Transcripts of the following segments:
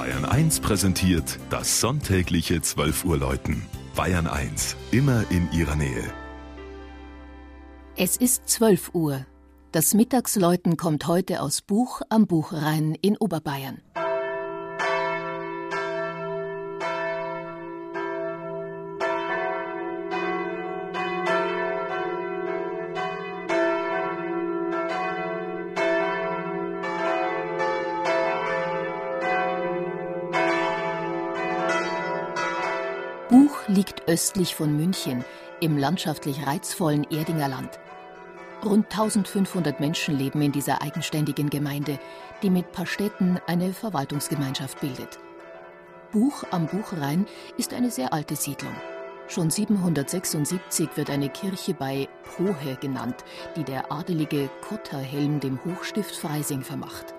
Bayern 1 präsentiert das sonntägliche 12 Uhr Läuten. Bayern 1, immer in ihrer Nähe. Es ist 12 Uhr. Das Mittagsläuten kommt heute aus Buch am Buchrhein in Oberbayern. Buch liegt östlich von München im landschaftlich reizvollen Erdinger Land. Rund 1500 Menschen leben in dieser eigenständigen Gemeinde, die mit Pastetten eine Verwaltungsgemeinschaft bildet. Buch am Buchrhein ist eine sehr alte Siedlung. Schon 776 wird eine Kirche bei Pohe genannt, die der adelige Kotterhelm dem Hochstift Freising vermacht.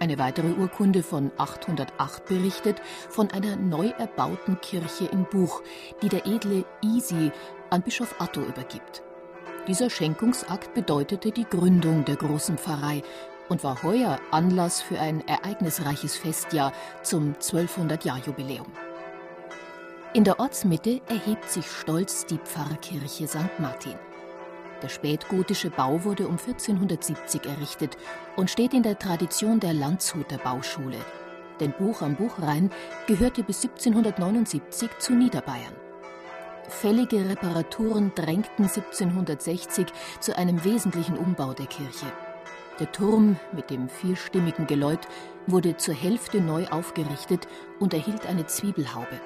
Eine weitere Urkunde von 808 berichtet von einer neu erbauten Kirche in Buch, die der edle Isi an Bischof Atto übergibt. Dieser Schenkungsakt bedeutete die Gründung der großen Pfarrei und war heuer Anlass für ein ereignisreiches Festjahr zum 1200-Jahr-Jubiläum. In der Ortsmitte erhebt sich stolz die Pfarrkirche St. Martin. Der spätgotische Bau wurde um 1470 errichtet und steht in der Tradition der Landshuter Bauschule. Denn Buch am Buchrhein gehörte bis 1779 zu Niederbayern. Fällige Reparaturen drängten 1760 zu einem wesentlichen Umbau der Kirche. Der Turm mit dem vierstimmigen Geläut wurde zur Hälfte neu aufgerichtet und erhielt eine Zwiebelhaube.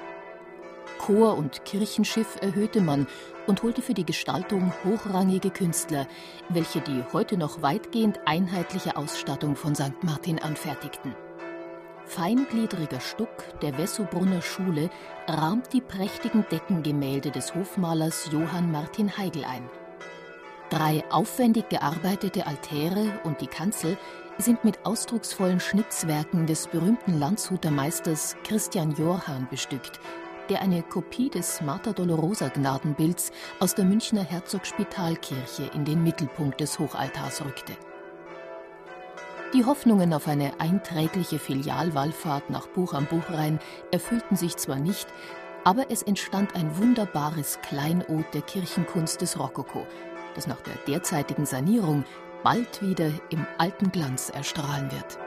Chor und Kirchenschiff erhöhte man und holte für die Gestaltung hochrangige Künstler, welche die heute noch weitgehend einheitliche Ausstattung von St. Martin anfertigten. Feingliedriger Stuck der Wessobrunner Schule rahmt die prächtigen Deckengemälde des Hofmalers Johann Martin Heigl ein. Drei aufwendig gearbeitete Altäre und die Kanzel sind mit ausdrucksvollen Schnitzwerken des berühmten Landshuter Meisters Christian Jorhan bestückt, der eine Kopie des Mater Dolorosa Gnadenbilds aus der Münchner Herzogspitalkirche in den Mittelpunkt des Hochaltars rückte. Die Hoffnungen auf eine einträgliche Filialwallfahrt nach Buch am Buchrhein erfüllten sich zwar nicht, aber es entstand ein wunderbares Kleinod der Kirchenkunst des Rokoko, das nach der derzeitigen Sanierung bald wieder im alten Glanz erstrahlen wird.